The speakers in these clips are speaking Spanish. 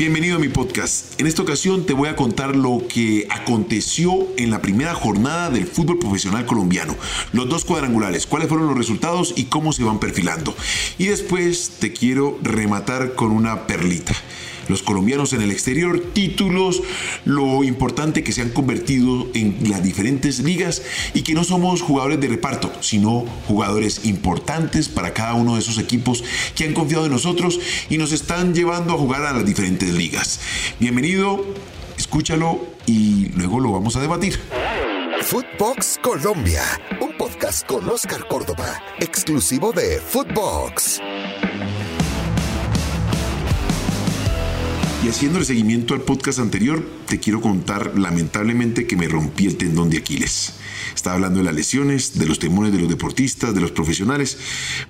Bienvenido a mi podcast. En esta ocasión te voy a contar lo que aconteció en la primera jornada del fútbol profesional colombiano. Los dos cuadrangulares, cuáles fueron los resultados y cómo se van perfilando. Y después te quiero rematar con una perlita los colombianos en el exterior, títulos, lo importante que se han convertido en las diferentes ligas y que no somos jugadores de reparto, sino jugadores importantes para cada uno de esos equipos que han confiado en nosotros y nos están llevando a jugar a las diferentes ligas. Bienvenido, escúchalo y luego lo vamos a debatir. Footbox Colombia, un podcast con Oscar Córdoba, exclusivo de Footbox. Y haciendo el seguimiento al podcast anterior, te quiero contar lamentablemente que me rompí el tendón de Aquiles. Estaba hablando de las lesiones, de los temores de los deportistas, de los profesionales.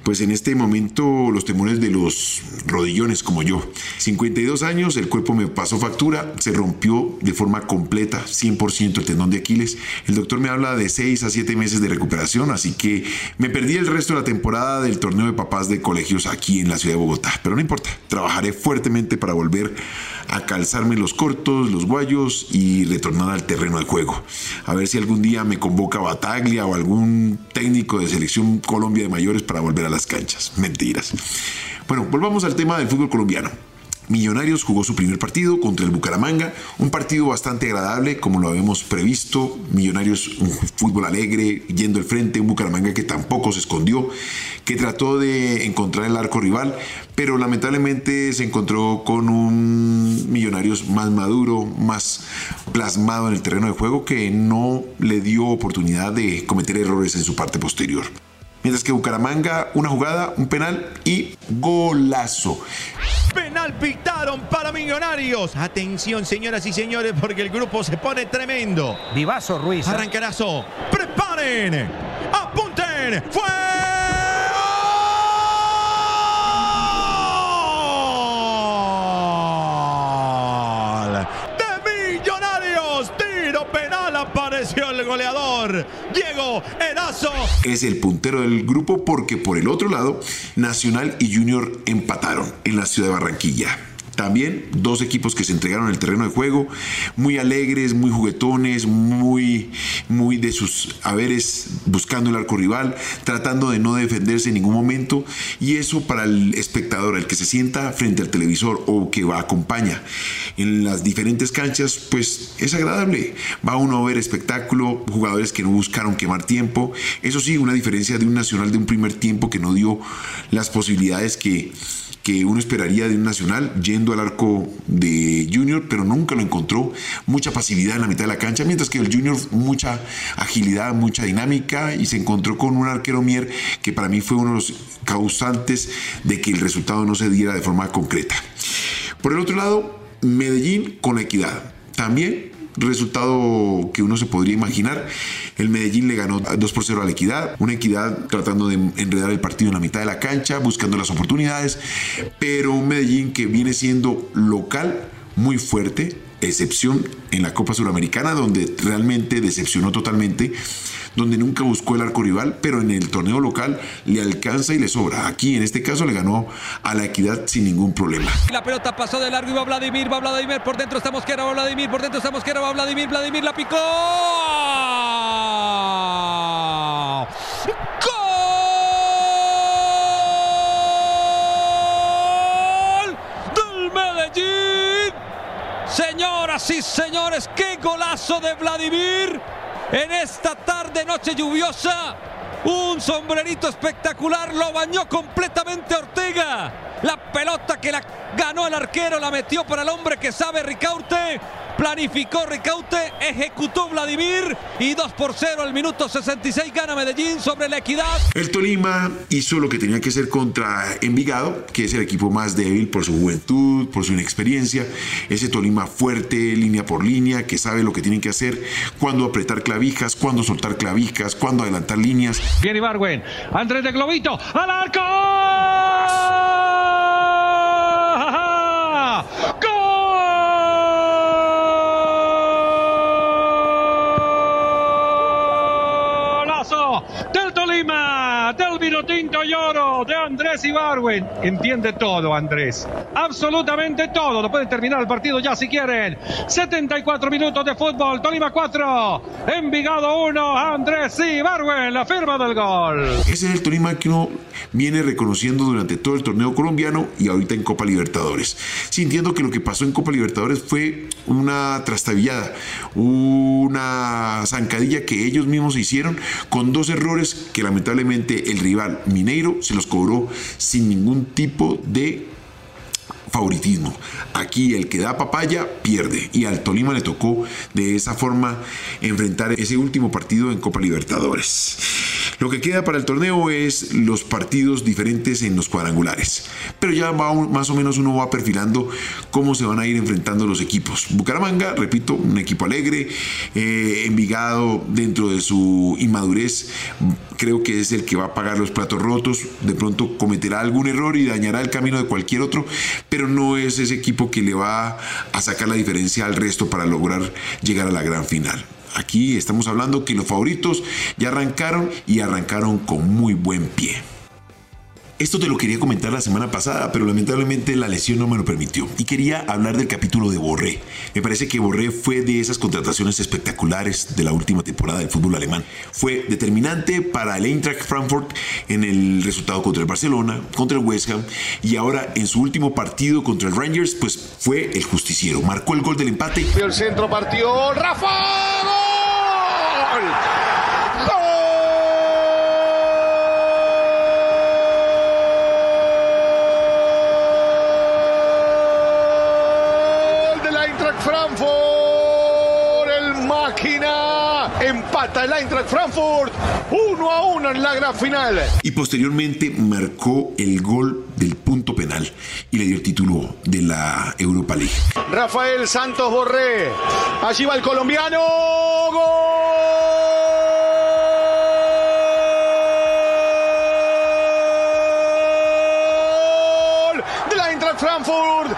Pues en este momento los temores de los rodillones como yo. 52 años, el cuerpo me pasó factura, se rompió de forma completa, 100% el tendón de Aquiles. El doctor me habla de 6 a 7 meses de recuperación, así que me perdí el resto de la temporada del torneo de papás de colegios aquí en la ciudad de Bogotá. Pero no importa, trabajaré fuertemente para volver a calzarme los cortos, los guayos y retornar al terreno de juego. A ver si algún día me convoca Bataglia o algún técnico de selección Colombia de mayores para volver a las canchas. Mentiras. Bueno, volvamos al tema del fútbol colombiano. Millonarios jugó su primer partido contra el Bucaramanga, un partido bastante agradable como lo habíamos previsto. Millonarios un fútbol alegre, yendo al frente, un Bucaramanga que tampoco se escondió, que trató de encontrar el arco rival, pero lamentablemente se encontró con un Millonarios más maduro, más plasmado en el terreno de juego que no le dio oportunidad de cometer errores en su parte posterior. Mientras que Bucaramanga, una jugada, un penal y golazo. Penal pitaron para Millonarios. Atención, señoras y señores, porque el grupo se pone tremendo. Vivazo Ruiz. ¿eh? Arrancarazo. Preparen. Apunten. ¡Fue! Penal. Apareció el goleador. Diego Erazo. Es el puntero del grupo porque por el otro lado, Nacional y Junior empataron en la ciudad de Barranquilla. También dos equipos que se entregaron el terreno de juego, muy alegres, muy juguetones, muy, muy de sus haberes, buscando el arco rival, tratando de no defenderse en ningún momento. Y eso para el espectador, el que se sienta frente al televisor o que va acompaña en las diferentes canchas, pues es agradable. Va uno a ver espectáculo, jugadores que no buscaron quemar tiempo. Eso sí, una diferencia de un nacional de un primer tiempo que no dio las posibilidades que que uno esperaría de un nacional yendo al arco de Junior, pero nunca lo encontró. Mucha pasividad en la mitad de la cancha, mientras que el Junior mucha agilidad, mucha dinámica y se encontró con un arquero Mier que para mí fue uno de los causantes de que el resultado no se diera de forma concreta. Por el otro lado, Medellín con equidad. También resultado que uno se podría imaginar. El Medellín le ganó 2 por 0 a la Equidad, una Equidad tratando de enredar el partido en la mitad de la cancha, buscando las oportunidades, pero un Medellín que viene siendo local muy fuerte, excepción en la Copa Suramericana, donde realmente decepcionó totalmente, donde nunca buscó el arco rival, pero en el torneo local le alcanza y le sobra. Aquí en este caso le ganó a la equidad sin ningún problema. La pelota pasó de largo y va Vladimir, va Vladimir, por dentro está Mosquera, va Vladimir, por dentro está Mosquera, va Vladimir, Vladimir la picó. ¡Gol! ¡Del Medellín! Señoras y señores, qué golazo de Vladimir en esta tarde, noche lluviosa. Un sombrerito espectacular, lo bañó completamente Ortega. La pelota que la ganó el arquero, la metió para el hombre que sabe Ricaute. Planificó Ricaute, ejecutó Vladimir y 2 por 0 al minuto 66 gana Medellín sobre la equidad. El Tolima hizo lo que tenía que hacer contra Envigado, que es el equipo más débil por su juventud, por su inexperiencia. Ese Tolima fuerte, línea por línea, que sabe lo que tienen que hacer, cuándo apretar clavijas, cuándo soltar clavijas, cuándo adelantar líneas. Viene Ibargüen, Andrés de Globito, al arco. Golazo del Tolima, del vino tinto y oro de Andrés. Ibarwen. Entiende todo, Andrés. Absolutamente todo. Lo pueden terminar el partido ya si quieren. 74 minutos de fútbol. Tolima 4. Envigado 1. Andrés Ibarwen. La firma del gol. Ese es el Tolima que uno viene reconociendo durante todo el torneo colombiano y ahorita en Copa Libertadores. Sintiendo que lo que pasó en Copa Libertadores fue una trastabillada, una zancadilla que ellos mismos hicieron con dos errores que lamentablemente el rival Mineiro se los cobró sin ningún tipo de favoritismo. Aquí el que da papaya pierde y al Tolima le tocó de esa forma enfrentar ese último partido en Copa Libertadores. Lo que queda para el torneo es los partidos diferentes en los cuadrangulares. Pero ya más o menos uno va perfilando cómo se van a ir enfrentando los equipos. Bucaramanga, repito, un equipo alegre, eh, Envigado dentro de su inmadurez, creo que es el que va a pagar los platos rotos. De pronto cometerá algún error y dañará el camino de cualquier otro, pero no es ese equipo que le va a sacar la diferencia al resto para lograr llegar a la gran final. Aquí estamos hablando que los favoritos ya arrancaron y arrancaron con muy buen pie. Esto te lo quería comentar la semana pasada, pero lamentablemente la lesión no me lo permitió. Y quería hablar del capítulo de Borré. Me parece que Borré fue de esas contrataciones espectaculares de la última temporada del fútbol alemán. Fue determinante para el Eintracht Frankfurt en el resultado contra el Barcelona, contra el West Ham y ahora en su último partido contra el Rangers, pues fue el justiciero. Marcó el gol del empate. El centro partió Rafa. ¡Gol! Empata el Eintracht Frankfurt 1 a 1 en la gran final. Y posteriormente marcó el gol del punto penal y le dio el título de la Europa League. Rafael Santos Borré. Allí va el colombiano. ¡Gol! Frankfurt,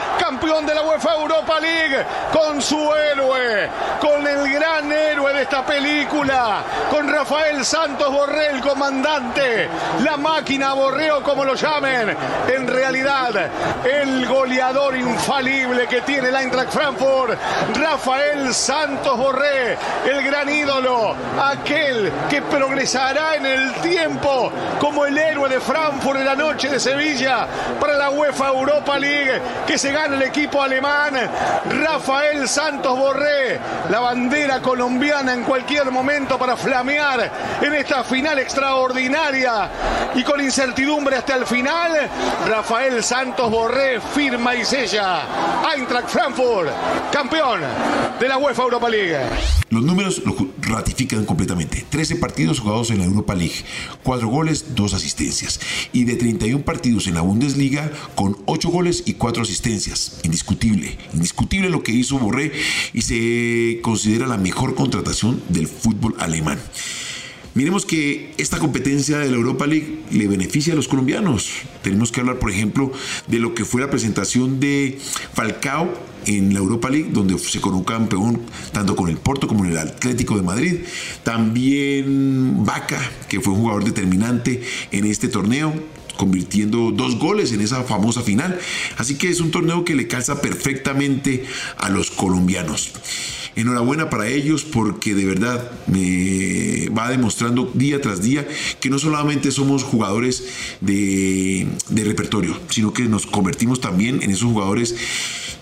campeón de la UEFA Europa League, con su héroe, con el gran héroe de esta película, con Rafael Santos Borrell, comandante, la máquina Borreo como lo llamen, en realidad el goleador infalible que tiene el Eintracht Frankfurt, Rafael Santos Borré, el gran ídolo, aquel que progresará en el tiempo como el héroe de Frankfurt en la noche de Sevilla para la UEFA Europa League que se gana el equipo alemán. Rafael Santos Borré, la bandera colombiana en cualquier momento para flamear en esta final extraordinaria y con incertidumbre hasta el final. Rafael Santos Borré firma y sella. Eintracht Frankfurt, campeón de la UEFA Europa League. Los números ratifican completamente. 13 partidos jugados en la Europa League, 4 goles, 2 asistencias. Y de 31 partidos en la Bundesliga, con 8 goles y 4 asistencias. Indiscutible, indiscutible lo que hizo Borré y se considera la mejor contratación del fútbol alemán. Miremos que esta competencia de la Europa League le beneficia a los colombianos. Tenemos que hablar, por ejemplo, de lo que fue la presentación de Falcao en la Europa League, donde se coronó campeón tanto con el Porto como en el Atlético de Madrid. También Vaca, que fue un jugador determinante en este torneo convirtiendo dos goles en esa famosa final. Así que es un torneo que le calza perfectamente a los colombianos. Enhorabuena para ellos porque de verdad me va demostrando día tras día que no solamente somos jugadores de, de repertorio, sino que nos convertimos también en esos jugadores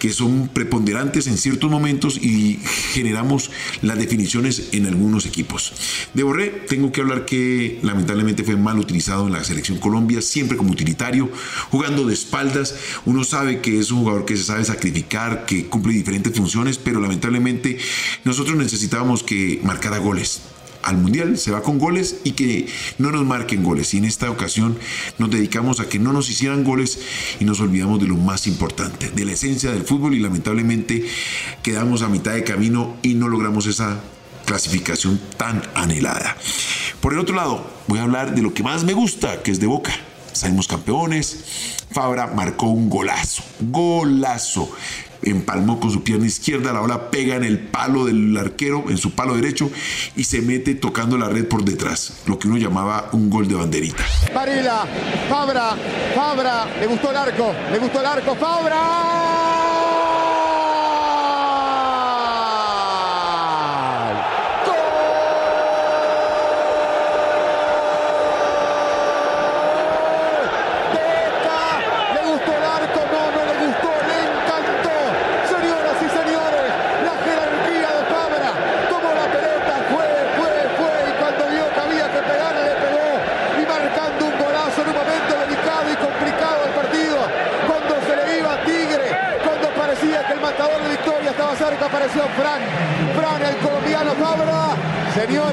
que son preponderantes en ciertos momentos y generamos las definiciones en algunos equipos. De Borré, tengo que hablar que lamentablemente fue mal utilizado en la selección Colombia, siempre como utilitario, jugando de espaldas. Uno sabe que es un jugador que se sabe sacrificar, que cumple diferentes funciones, pero lamentablemente nosotros necesitábamos que marcara goles al Mundial, se va con goles y que no nos marquen goles. Y en esta ocasión nos dedicamos a que no nos hicieran goles y nos olvidamos de lo más importante, de la esencia del fútbol y lamentablemente quedamos a mitad de camino y no logramos esa clasificación tan anhelada. Por el otro lado, voy a hablar de lo que más me gusta, que es de Boca. Salimos campeones. Fabra marcó un golazo, golazo empalmó con su pierna izquierda, la bola pega en el palo del arquero, en su palo derecho, y se mete tocando la red por detrás, lo que uno llamaba un gol de banderita. Varela, Fabra, Fabra, le gustó el arco, le gustó el arco, Fabra.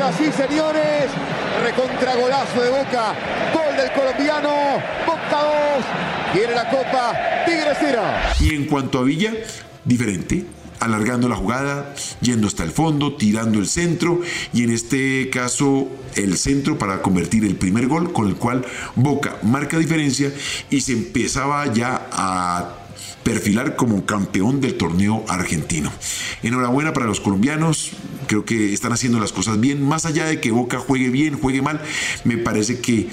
Señoras y señores, recontragolazo de Boca. Gol del colombiano. Boca 2. Quiere la copa. Tigre 0. Y en cuanto a Villa, diferente alargando la jugada, yendo hasta el fondo, tirando el centro y en este caso el centro para convertir el primer gol con el cual Boca marca diferencia y se empezaba ya a perfilar como campeón del torneo argentino. Enhorabuena para los colombianos, creo que están haciendo las cosas bien, más allá de que Boca juegue bien, juegue mal, me parece que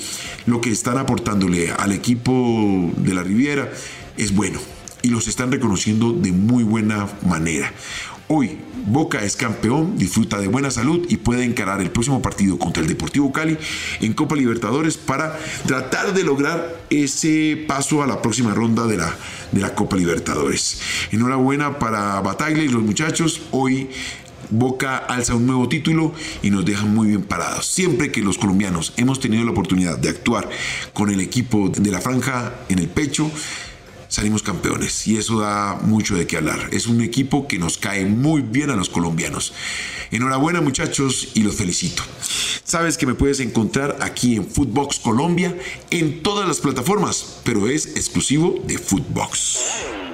lo que están aportándole al equipo de la Riviera es bueno y los están reconociendo de muy buena manera. Hoy Boca es campeón, disfruta de buena salud y puede encarar el próximo partido contra el Deportivo Cali en Copa Libertadores para tratar de lograr ese paso a la próxima ronda de la, de la Copa Libertadores. Enhorabuena para Bataglia y los muchachos. Hoy Boca alza un nuevo título y nos deja muy bien parados. Siempre que los colombianos hemos tenido la oportunidad de actuar con el equipo de la franja en el pecho, salimos campeones y eso da mucho de qué hablar. Es un equipo que nos cae muy bien a los colombianos. Enhorabuena muchachos y los felicito. Sabes que me puedes encontrar aquí en Footbox Colombia en todas las plataformas, pero es exclusivo de Footbox.